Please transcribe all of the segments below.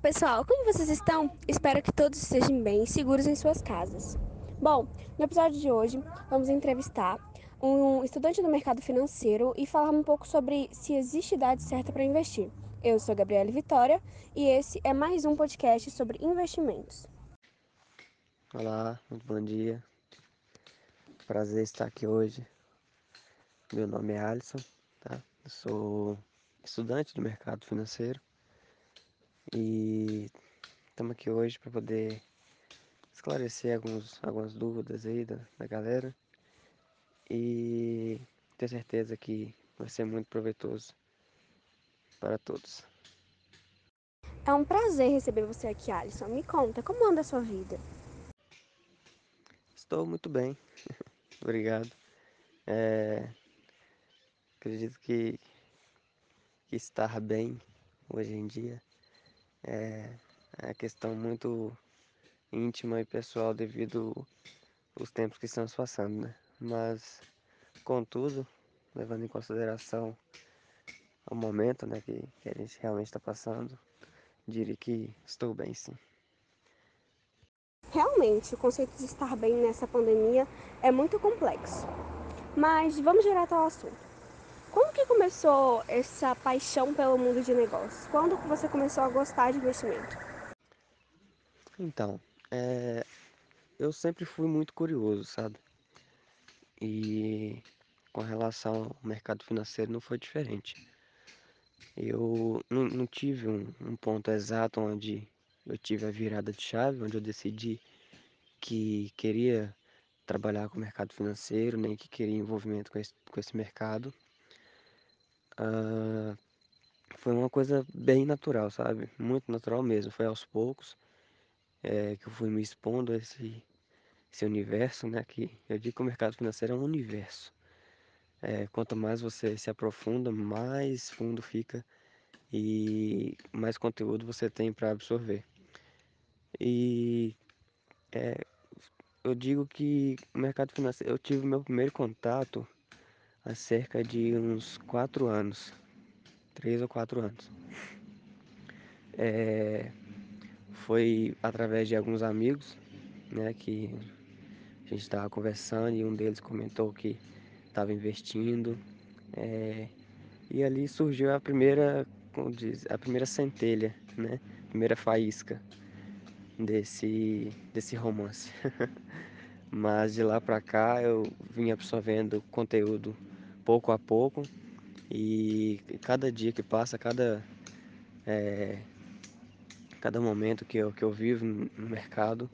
pessoal, como vocês estão? Espero que todos estejam bem e seguros em suas casas. Bom, no episódio de hoje, vamos entrevistar um estudante do mercado financeiro e falar um pouco sobre se existe idade certa para investir. Eu sou Gabriela Vitória e esse é mais um podcast sobre investimentos. Olá, muito bom dia. Prazer estar aqui hoje. Meu nome é Alisson, tá? Eu sou estudante do mercado financeiro e estamos aqui hoje para poder esclarecer alguns, algumas dúvidas aí da, da galera e ter certeza que vai ser muito proveitoso para todos. É um prazer receber você aqui, Alisson. Me conta, como anda a sua vida? Estou muito bem, obrigado. É, acredito que, que estar bem hoje em dia é, é questão muito íntima e pessoal devido aos tempos que estamos passando, né? Mas, contudo, levando em consideração o momento né, que, que a gente realmente está passando, diria que estou bem sim. Realmente, o conceito de estar bem nessa pandemia é muito complexo. Mas vamos direto ao assunto. Como que começou essa paixão pelo mundo de negócios? Quando você começou a gostar de investimento? Então, é, eu sempre fui muito curioso, sabe? E com relação ao mercado financeiro não foi diferente. Eu não, não tive um, um ponto exato onde eu tive a virada de chave, onde eu decidi que queria trabalhar com o mercado financeiro, nem que queria envolvimento com esse, com esse mercado. Ah, foi uma coisa bem natural, sabe? Muito natural mesmo. Foi aos poucos é, que eu fui me expondo a esse, esse universo, né? Que eu digo que o mercado financeiro é um universo. É, quanto mais você se aprofunda, mais fundo fica e mais conteúdo você tem para absorver. E é, eu digo que o mercado financeiro, eu tive meu primeiro contato há cerca de uns quatro anos, três ou quatro anos. É, foi através de alguns amigos, né, que a gente estava conversando e um deles comentou que estava investindo. É, e ali surgiu a primeira, como diz, a primeira centelha, né, a primeira faísca desse, desse romance. Mas de lá para cá eu vim absorvendo conteúdo pouco a pouco e cada dia que passa, cada, é, cada momento que eu, que eu vivo no mercado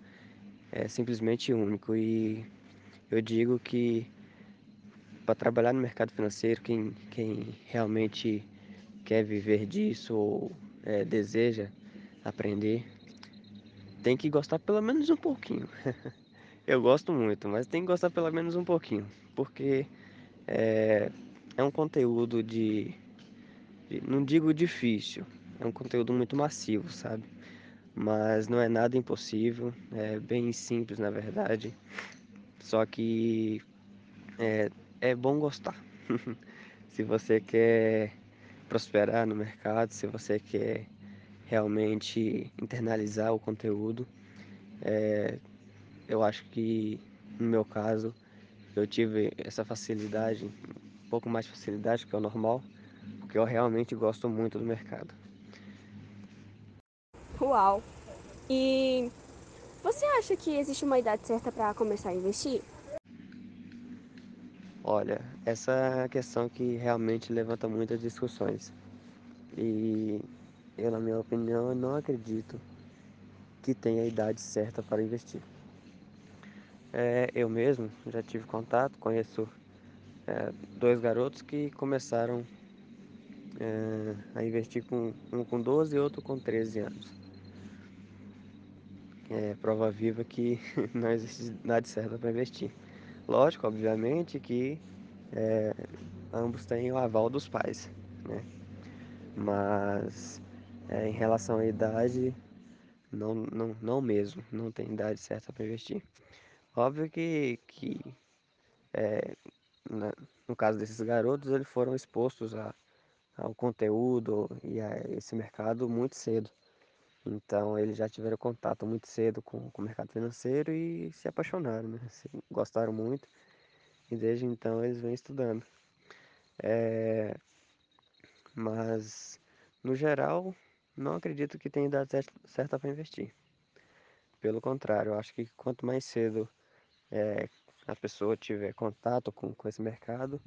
é simplesmente único. E eu digo que para trabalhar no mercado financeiro, quem, quem realmente quer viver disso ou é, deseja aprender, tem que gostar pelo menos um pouquinho. Eu gosto muito, mas tem que gostar pelo menos um pouquinho, porque é, é um conteúdo de, de, não digo difícil, é um conteúdo muito massivo, sabe? Mas não é nada impossível, é bem simples na verdade. Só que é, é bom gostar. se você quer prosperar no mercado, se você quer realmente internalizar o conteúdo, é, eu acho que no meu caso eu tive essa facilidade, um pouco mais de facilidade que é o normal, porque eu realmente gosto muito do mercado. Uau! E você acha que existe uma idade certa para começar a investir? Olha, essa é a questão que realmente levanta muitas discussões. E eu, na minha opinião, não acredito que tenha a idade certa para investir. É, eu mesmo já tive contato, conheço é, dois garotos que começaram é, a investir com um com 12 e outro com 13 anos. É prova viva que não existe idade certa para investir. Lógico, obviamente, que é, ambos têm o aval dos pais, né? Mas é, em relação à idade, não, não, não mesmo, não tem idade certa para investir. Óbvio que, que é, no caso desses garotos, eles foram expostos a, ao conteúdo e a esse mercado muito cedo. Então eles já tiveram contato muito cedo com, com o mercado financeiro e se apaixonaram, né? Se, gostaram muito e desde então eles vêm estudando. É, mas no geral não acredito que tenha idade certa para investir. Pelo contrário, acho que quanto mais cedo é, a pessoa tiver contato com, com esse mercado,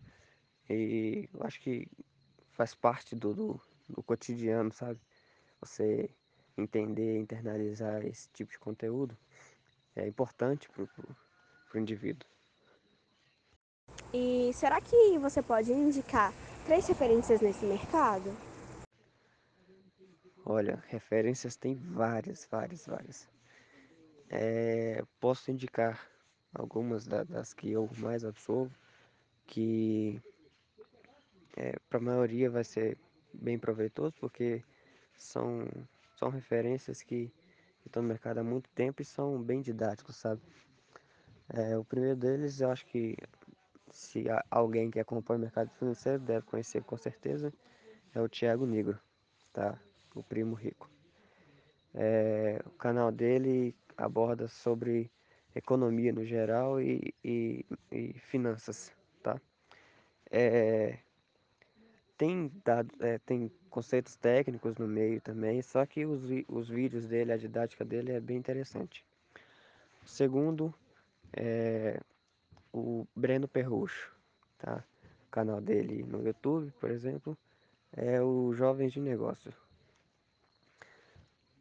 e eu acho que faz parte do, do, do cotidiano, sabe? Você entender, internalizar esse tipo de conteúdo é importante para o indivíduo. E será que você pode indicar três referências nesse mercado? Olha, referências tem várias, várias, várias. É, posso indicar algumas das que eu mais absorvo, que é, para a maioria vai ser bem proveitoso, porque são, são referências que estão no mercado há muito tempo e são bem didáticos, sabe? É, o primeiro deles, eu acho que se alguém que acompanha o mercado financeiro deve conhecer com certeza, é o Thiago Negro, tá? O primo rico. É, o canal dele aborda sobre economia no geral e, e, e finanças, tá? É, tem, dado, é, tem conceitos técnicos no meio também, só que os, os vídeos dele, a didática dele é bem interessante. Segundo é o Breno Perrucho, tá? O canal dele no YouTube, por exemplo, é o Jovens de Negócio.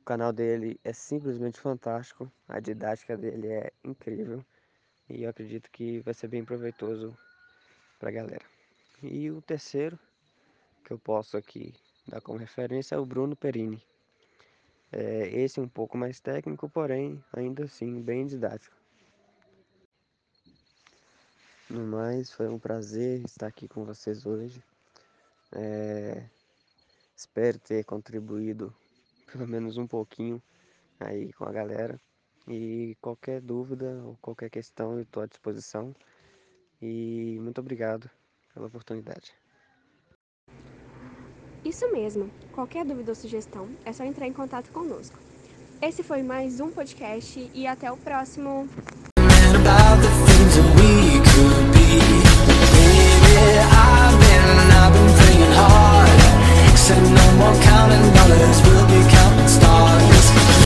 Canal dele é simplesmente fantástico, a didática dele é incrível e eu acredito que vai ser bem proveitoso para a galera. E o terceiro que eu posso aqui dar como referência é o Bruno Perini. É, esse é um pouco mais técnico, porém ainda assim bem didático. No mais, foi um prazer estar aqui com vocês hoje. É, espero ter contribuído pelo menos um pouquinho aí com a galera. E qualquer dúvida ou qualquer questão eu estou à disposição. E muito obrigado pela oportunidade. Isso mesmo. Qualquer dúvida ou sugestão é só entrar em contato conosco. Esse foi mais um podcast e até o próximo.